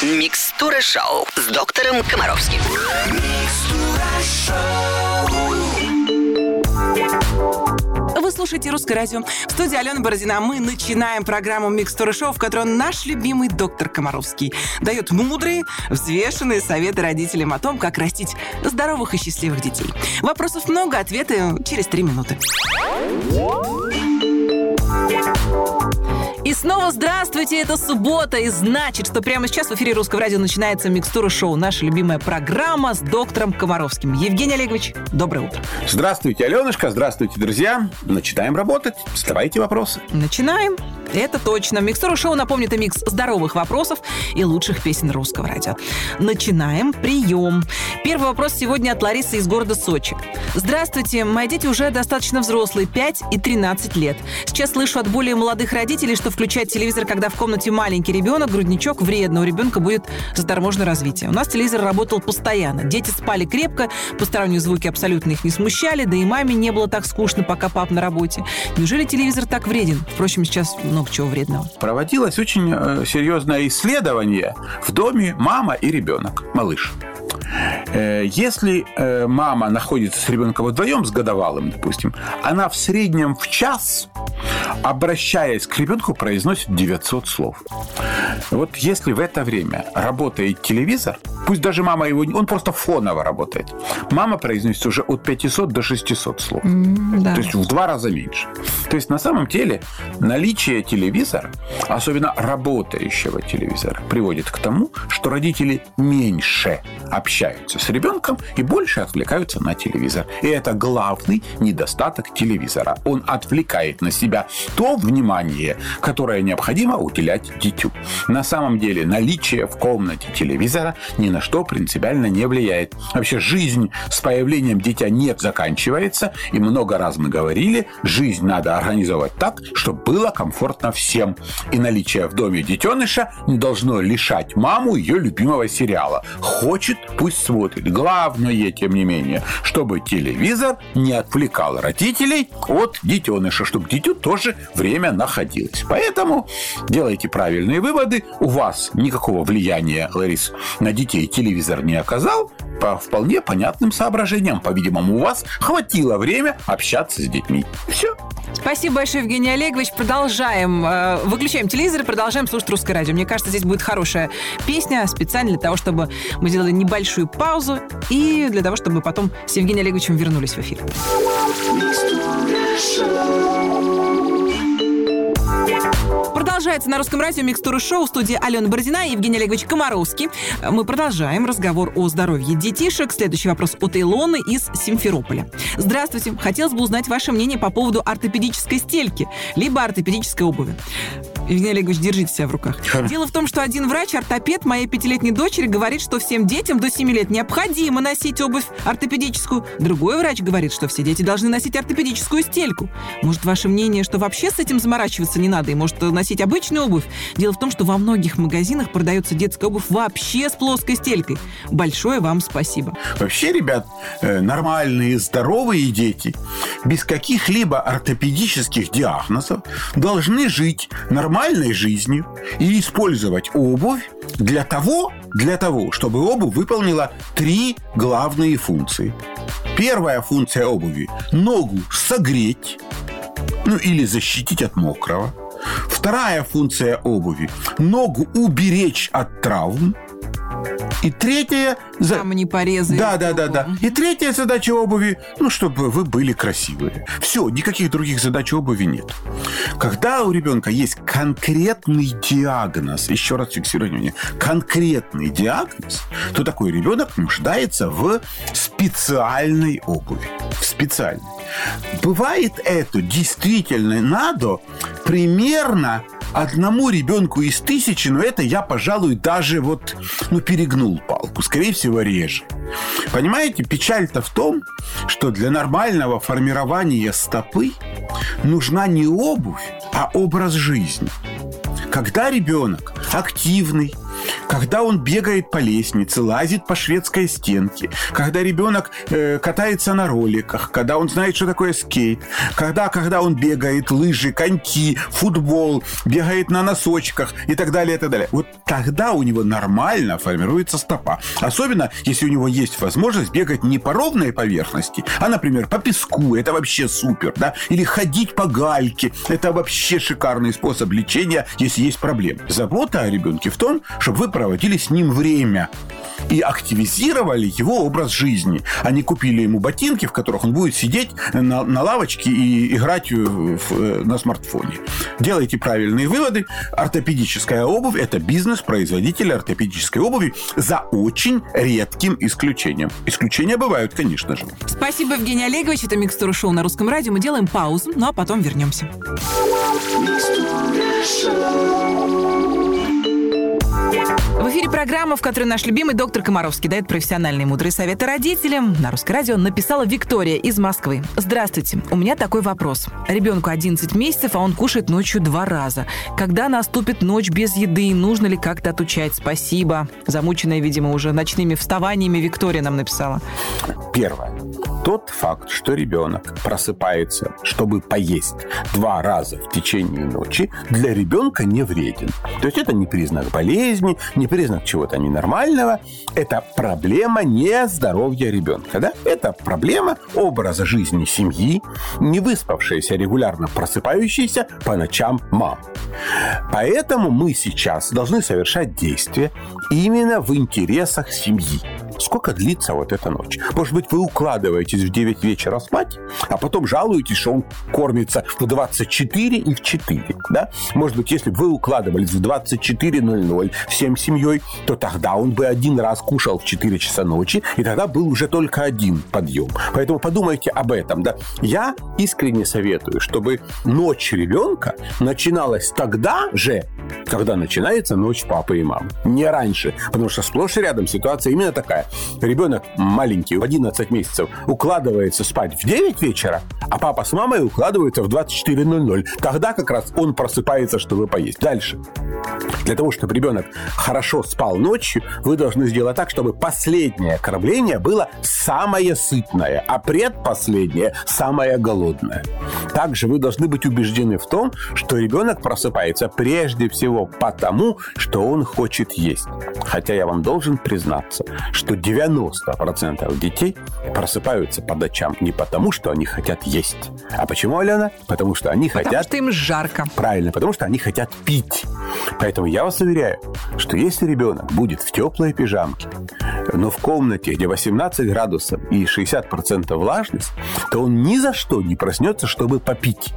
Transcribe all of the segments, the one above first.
Микстура шоу с доктором Комаровским. Вы слушаете «Русское радио». В студии Алена Бородина. Мы начинаем программу «Микстура шоу», в которой наш любимый доктор Комаровский дает мудрые, взвешенные советы родителям о том, как растить здоровых и счастливых детей. Вопросов много, ответы через три минуты. И снова здравствуйте, это суббота, и значит, что прямо сейчас в эфире Русского радио начинается «Микстура шоу», наша любимая программа с доктором Комаровским. Евгений Олегович, доброе утро. Здравствуйте, Аленушка, здравствуйте, друзья. Начинаем работать. Задавайте вопросы. Начинаем. Это точно. Микстура шоу напомнит и микс здоровых вопросов и лучших песен русского радио. Начинаем. Прием. Первый вопрос сегодня от Ларисы из города Сочи. Здравствуйте. Мои дети уже достаточно взрослые, 5 и 13 лет. Сейчас слышу от более молодых родителей, что включать телевизор, когда в комнате маленький ребенок, грудничок, вредно. У ребенка будет заторможенное развитие. У нас телевизор работал постоянно. Дети спали крепко, посторонние звуки абсолютно их не смущали, да и маме не было так скучно, пока пап на работе. Неужели телевизор так вреден? Впрочем, сейчас много чего вредного. Проводилось очень э, серьезное исследование в доме мама и ребенок, малыш. Э, Если э, мама находится с ребенком вдвоем, с годовалым, допустим, она в среднем в час, обращаясь к ребенку, произносит 900 слов. Вот если в это время работает телевизор, пусть даже мама его, он просто фоново работает, мама произносит уже от 500 до 600 слов. Да. То есть в два раза меньше. То есть на самом деле наличие телевизора, особенно работающего телевизора, приводит к тому, что родители меньше общаются с ребенком и больше отвлекаются на телевизор. И это главный недостаток телевизора. Он отвлекает на себя то внимание, которое необходимо уделять дитю. На самом деле наличие в комнате телевизора ни на что принципиально не влияет. Вообще жизнь с появлением дитя не заканчивается. И много раз мы говорили, жизнь надо организовать так, чтобы было комфортно всем. И наличие в доме детеныша не должно лишать маму ее любимого сериала. Хочет, пусть смотрит. Главное, тем не менее, чтобы телевизор не отвлекал родителей от детеныша, чтобы дитю тоже время находилось. Поэтому делайте правильные выводы. У вас никакого влияния, Ларис, на детей телевизор не оказал по вполне понятным соображениям. По-видимому, у вас хватило время общаться с детьми. Все. Спасибо большое, Евгений Олегович. Продолжаем. э, Выключаем телевизор и продолжаем слушать русское радио. Мне кажется, здесь будет хорошая песня специально для того, чтобы мы сделали небольшую паузу и для того, чтобы потом с Евгением Олеговичем вернулись в эфир. Продолжается на русском радио Микстура Шоу в студии Алена Бородина и Евгений Олегович Комаровский. Мы продолжаем разговор о здоровье детишек. Следующий вопрос от Илоны из Симферополя. Здравствуйте. Хотелось бы узнать ваше мнение по поводу ортопедической стельки, либо ортопедической обуви. Евгений Олегович, держите себя в руках. Дело в том, что один врач-ортопед моей пятилетней дочери говорит, что всем детям до 7 лет необходимо носить обувь ортопедическую. Другой врач говорит, что все дети должны носить ортопедическую стельку. Может, ваше мнение, что вообще с этим заморачиваться не надо и может носить обычную обувь? Дело в том, что во многих магазинах продается детская обувь вообще с плоской стелькой. Большое вам спасибо. Вообще, ребят, э, нормальные, здоровые дети без каких-либо ортопедических диагнозов должны жить нормальной жизнью и использовать обувь для того, для того, чтобы обувь выполнила три главные функции. Первая функция обуви – ногу согреть, ну или защитить от мокрого. Вторая функция обуви – ногу уберечь от травм. И третья за- Там не порезы. да, да, да, да. И третья задача обуви, ну, чтобы вы были красивые. Все, никаких других задач обуви нет. Когда у ребенка есть конкретный диагноз, еще раз фиксирую внимание, конкретный диагноз, то такой ребенок нуждается в специальной обуви. В специальной. Бывает это действительно надо примерно одному ребенку из тысячи, но это я, пожалуй, даже вот, ну, перегнул палку. Скорее всего, реже. Понимаете, печаль-то в том, что для нормального формирования стопы нужна не обувь, а образ жизни. Когда ребенок активный, когда он бегает по лестнице, лазит по шведской стенке, когда ребенок э, катается на роликах, когда он знает, что такое скейт, когда, когда он бегает, лыжи, коньки, футбол, бегает на носочках и так далее, и так далее. Вот тогда у него нормально формируется стопа. Особенно, если у него есть возможность бегать не по ровной поверхности, а, например, по песку. Это вообще супер, да? Или ходить по гальке. Это вообще шикарный способ лечения, если есть проблемы. Забота о ребенке в том, чтобы вы проводили с ним время и активизировали его образ жизни. Они купили ему ботинки, в которых он будет сидеть на, на лавочке и играть в, в, на смартфоне. Делайте правильные выводы. Ортопедическая обувь – это бизнес производителя ортопедической обуви за очень редким исключением. Исключения бывают, конечно же. Спасибо, Евгений Олегович. Это «Микстура шоу» на Русском радио. Мы делаем паузу, ну а потом вернемся. В эфире программа, в которой наш любимый доктор Комаровский дает профессиональные мудрые советы родителям. На русское радио написала Виктория из Москвы. Здравствуйте. У меня такой вопрос. Ребенку 11 месяцев, а он кушает ночью два раза. Когда наступит ночь без еды, нужно ли как-то отучать? Спасибо. Замученная, видимо, уже ночными вставаниями Виктория нам написала. Первое. Тот факт, что ребенок просыпается, чтобы поесть два раза в течение ночи, для ребенка не вреден. То есть это не признак болезни, не признак чего-то ненормального. Это проблема не здоровья ребенка. Да? Это проблема образа жизни семьи, не выспавшаяся, регулярно просыпающаяся по ночам мам. Поэтому мы сейчас должны совершать действия именно в интересах семьи сколько длится вот эта ночь. Может быть, вы укладываетесь в 9 вечера спать, а потом жалуетесь, что он кормится в 24 и в 4. Да? Может быть, если бы вы укладывались в 24.00 всем семьей, то тогда он бы один раз кушал в 4 часа ночи, и тогда был уже только один подъем. Поэтому подумайте об этом. Да? Я искренне советую, чтобы ночь ребенка начиналась тогда же, когда начинается ночь папы и мамы. Не раньше. Потому что сплошь и рядом ситуация именно такая. Ребенок маленький, в 11 месяцев, укладывается спать в 9 вечера, а папа с мамой укладываются в 24.00. Тогда как раз он просыпается, чтобы поесть. Дальше. Для того, чтобы ребенок хорошо спал ночью, вы должны сделать так, чтобы последнее кормление было самое сытное, а предпоследнее самое голодное. Также вы должны быть убеждены в том, что ребенок просыпается прежде всего потому, что он хочет есть. Хотя я вам должен признаться, что 90% детей просыпаются по ночам не потому, что они хотят есть. А почему, Алена? Потому что они потому хотят... Потому что им жарко. Правильно, потому что они хотят пить. Поэтому я вас уверяю, что если ребенок будет в теплой пижамке, но в комнате, где 18 градусов и 60% влажность, то он ни за что не проснется, чтобы попить.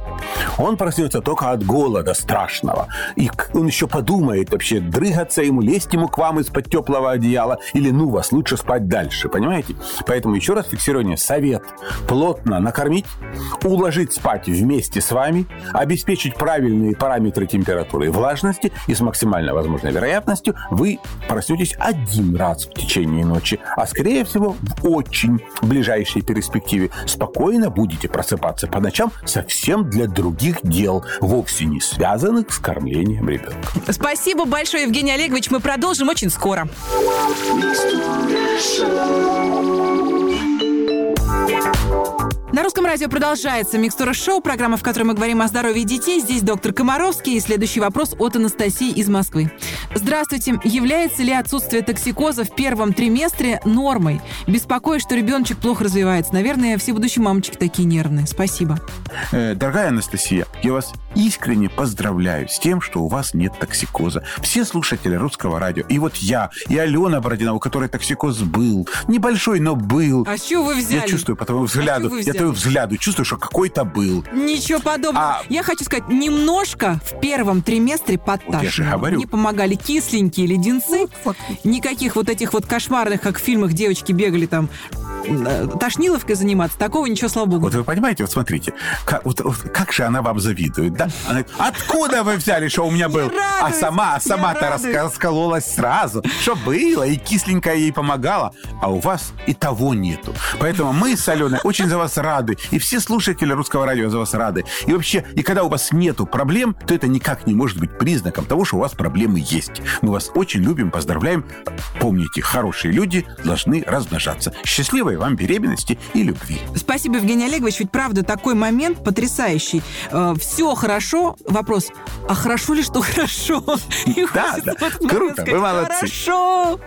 Он проснется только от голода страшного. И он еще подумает вообще, дрыгаться ему, лезть ему к вам из-под теплого одеяла, или ну вас, лучше спать дальше, понимаете? Поэтому еще раз фиксирование. Совет. Плотно накормить, уложить спать вместе с вами, обеспечить правильные параметры температуры и влажности, и с максимально возможной вероятностью вы проснетесь один раз в течение ночи, а скорее всего в очень ближайшей перспективе спокойно будете просыпаться по ночам совсем для других дел, вовсе не связанных с кормлением ребенка. Спасибо большое, Евгений Олегович. Мы продолжим очень скоро. На русском радио продолжается «Микстура шоу», программа, в которой мы говорим о здоровье детей. Здесь доктор Комаровский. И следующий вопрос от Анастасии из Москвы. Здравствуйте. Является ли отсутствие токсикоза в первом триместре нормой? Беспокоюсь, что ребеночек плохо развивается. Наверное, все будущие мамочки такие нервные. Спасибо. Э, дорогая Анастасия, я вас искренне поздравляю с тем, что у вас нет токсикоза. Все слушатели русского радио, и вот я, и Алена Бородина, у которой токсикоз был. Небольшой, но был. А чего вы взяли? Я чувствую по твоему взгляду. вы я твоему взгляду чувствую, что какой-то был. Ничего подобного. А- Я хочу сказать, немножко в первом триместре подташнивало. Я же говорю. Не помогали кисленькие леденцы. Никаких вот этих вот кошмарных, как в фильмах девочки бегали там э, тошниловкой заниматься, такого ничего, слава богу. Вот вы понимаете, вот смотрите, как, вот, вот как же она вам завидует, да? Она говорит, откуда вы взяли, что у меня был? А сама, я сама-то раскололась сразу, что было, и кисленькая ей помогала, а у вас и того нету. Поэтому мы с Аленой очень за вас рады, и все слушатели русского радио за вас рады. И вообще, и когда у вас нету проблем, то это никак не может быть признаком того, что у вас проблемы есть. Мы вас очень любим, поздравляем. Помните, хорошие люди должны размножаться. Счастливой вам беременности и любви. Спасибо, Евгений Олегович. Ведь правда такой момент потрясающий. все хорошо. Вопрос, а хорошо ли, что хорошо? И Да, да. Круто, сказать, вы молодцы. Хорошо.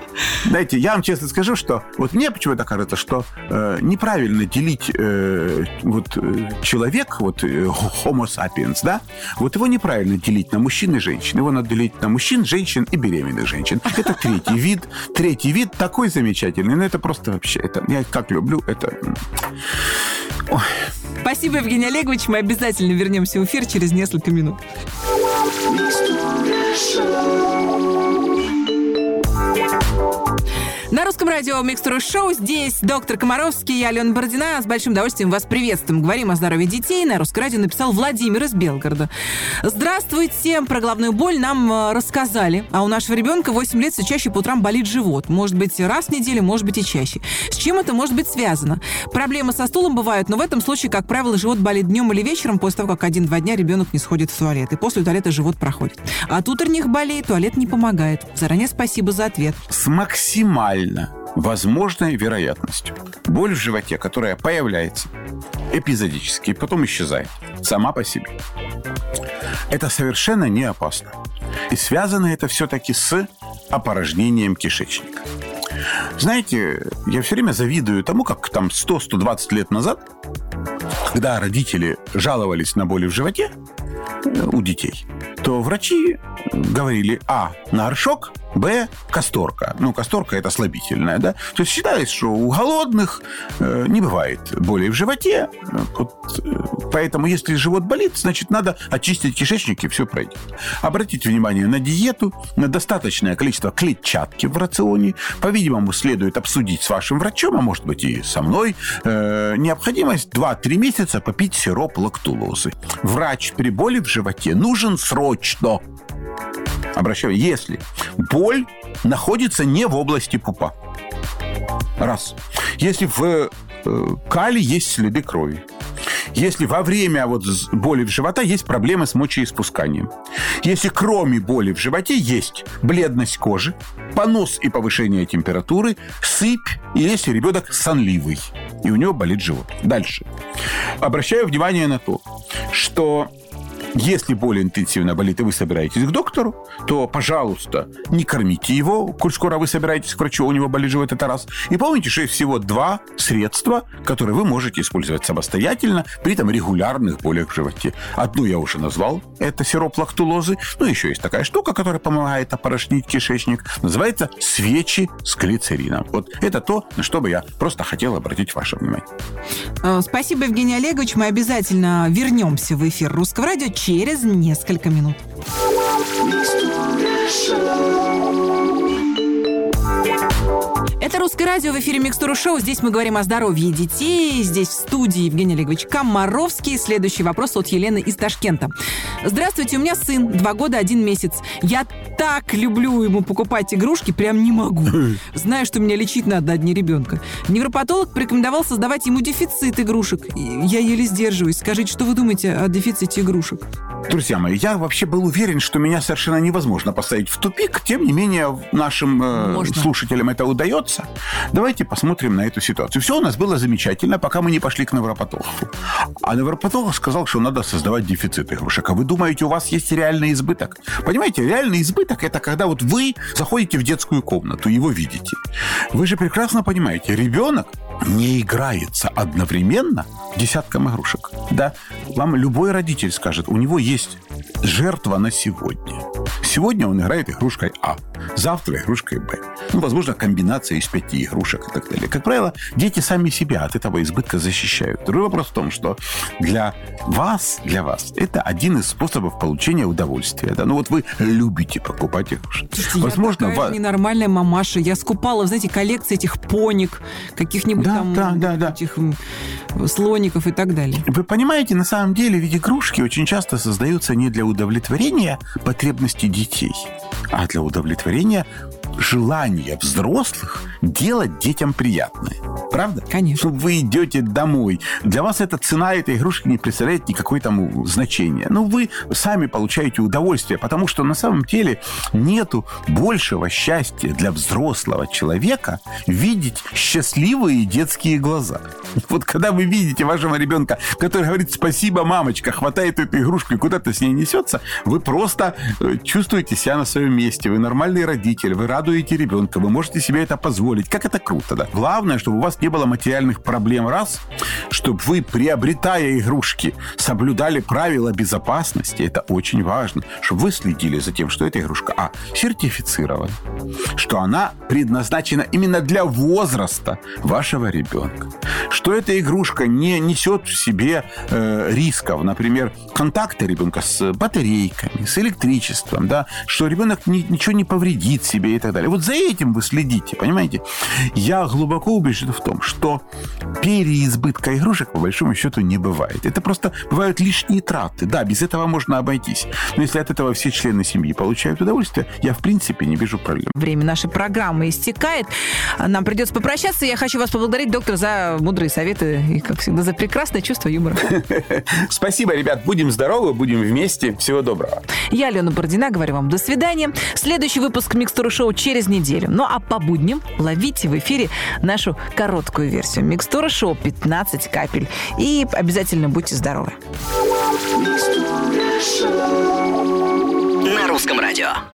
Знаете, я вам честно скажу, что вот мне почему-то кажется, что э, неправильно делить э, вот э, человек, вот э, Homo sapiens, да, вот его неправильно делить на мужчин и женщин. Его надо делить на мужчин, женщин и беременных женщин. Это третий вид. Третий вид такой замечательный. Ну, это просто вообще, это я как люблю, это... Ой. Спасибо, Евгений Олегович. Мы обязательно вернемся в эфир через несколько минут. На русском радио Микстура Шоу. Здесь доктор Комаровский и Алена Бородина. С большим удовольствием вас приветствуем. Говорим о здоровье детей. На русском радио написал Владимир из Белгорода. Здравствуйте. Про головную боль нам э, рассказали. А у нашего ребенка 8 лет все чаще по утрам болит живот. Может быть, раз в неделю, может быть и чаще. С чем это может быть связано? Проблемы со стулом бывают, но в этом случае, как правило, живот болит днем или вечером после того, как один-два дня ребенок не сходит в туалет. И после туалета живот проходит. А от утренних болей туалет не помогает. Заранее спасибо за ответ. с максимально возможной вероятностью. Боль в животе, которая появляется эпизодически и потом исчезает сама по себе. Это совершенно не опасно. И связано это все-таки с опорожнением кишечника. Знаете, я все время завидую тому, как там 100-120 лет назад, когда родители жаловались на боли в животе э, у детей, то врачи говорили, а, на горшок, б, касторка. Ну, касторка – это слабительная, да? То есть считается, что у голодных э, не бывает боли в животе. Вот, э, поэтому, если живот болит, значит, надо очистить кишечник, и все пройдет. Обратите внимание на диету, на достаточное количество клетчатки в рационе. По-видимому, следует обсудить с вашим врачом, а может быть и со мной, э, необходимость 2-3 месяца попить сироп лактулозы. Врач при боли в животе нужен срочно. Обращаю, если боль находится не в области пупа. Раз. Если в э, кале есть следы крови. Если во время вот боли в живота есть проблемы с мочеиспусканием. Если кроме боли в животе есть бледность кожи, понос и повышение температуры, сыпь, и если ребенок сонливый, и у него болит живот. Дальше. Обращаю внимание на то, что если более интенсивно болит, и вы собираетесь к доктору, то, пожалуйста, не кормите его, коль скоро вы собираетесь к врачу, у него болит живот, это раз. И помните, что есть всего два средства, которые вы можете использовать самостоятельно при там регулярных болях в животе. Одну я уже назвал, это сироп лактулозы. Ну, еще есть такая штука, которая помогает опорожнить кишечник. Называется свечи с глицерином. Вот это то, на что бы я просто хотел обратить ваше внимание. Э, Спасибо, Евгений Олегович. Мы обязательно вернемся в эфир Русского радио через несколько минут. Это «Русское радио» в эфире «Микстура шоу». Здесь мы говорим о здоровье детей. Здесь в студии Евгений Олегович Комаровский. Следующий вопрос от Елены из Ташкента. Здравствуйте, у меня сын, два года, один месяц. Я так люблю ему покупать игрушки, прям не могу. Знаю, что меня лечить надо одни ребенка. Невропатолог порекомендовал создавать ему дефицит игрушек. Я еле сдерживаюсь. Скажите, что вы думаете о дефиците игрушек? Друзья мои, я вообще был уверен, что меня совершенно невозможно поставить в тупик. Тем не менее, нашим э, Можно. слушателям это удается. Давайте посмотрим на эту ситуацию. Все у нас было замечательно, пока мы не пошли к невропатологу. А невропатолог сказал, что надо создавать дефицит игрушек. А вы думаете, у вас есть реальный избыток? Понимаете, реальный избыток – это когда вот вы заходите в детскую комнату, его видите. Вы же прекрасно понимаете, ребенок не играется одновременно десятком игрушек. Да, вам любой родитель скажет, у него есть жертва на сегодня. Сегодня он играет игрушкой А, завтра игрушкой Б. Ну, возможно, комбинация из пяти игрушек и так далее. Как правило, дети сами себя от этого избытка защищают. Другой вопрос в том, что для вас, для вас, это один из способов получения удовольствия. Да? Ну, вот вы любите покупать игрушки. Слушайте, возможно, я такая вас... ненормальная мамаша. Я скупала, знаете, коллекции этих поник, каких-нибудь да, там да, да, да. этих слоников и так далее. Вы понимаете, на самом деле ведь игрушки очень часто создаются не для удовлетворения потребностей детей, а для удовлетворения желание взрослых делать детям приятное. Правда? Конечно. Что вы идете домой. Для вас эта цена этой игрушки не представляет никакой там значения. Но вы сами получаете удовольствие, потому что на самом деле нету большего счастья для взрослого человека видеть счастливые детские глаза. Вот когда вы видите вашего ребенка, который говорит «спасибо, мамочка», хватает эту игрушку и куда-то с ней несется, вы просто э, чувствуете себя на своем месте. Вы нормальный родитель, вы радуете ребенка, вы можете себе это позволить. Как это круто, да? Главное, чтобы у вас не было материальных проблем, раз, чтобы вы, приобретая игрушки, соблюдали правила безопасности, это очень важно, чтобы вы следили за тем, что эта игрушка, а, сертифицирована, что она предназначена именно для возраста вашего ребенка, что эта игрушка не несет в себе э, рисков, например, контакта ребенка с батарейками, с электричеством, да, что ребенок ни, ничего не повредит себе и так далее. Вот за этим вы следите, понимаете? Я глубоко убежден в том, что переизбытка игрушек, по большому счету, не бывает. Это просто бывают лишние траты. Да, без этого можно обойтись. Но если от этого все члены семьи получают удовольствие, я, в принципе, не вижу проблем. Время нашей программы истекает. Нам придется попрощаться. Я хочу вас поблагодарить, доктор, за мудрые советы и, как всегда, за прекрасное чувство юмора. Спасибо, ребят. Будем здоровы, будем вместе. Всего доброго. Я, Алена Бородина, говорю вам до свидания. Следующий выпуск «Микстуры шоу» через неделю. Ну а по будням ловите в эфире нашу короткую версию. Микстура шоу 15 капель. И обязательно будьте здоровы. На русском радио.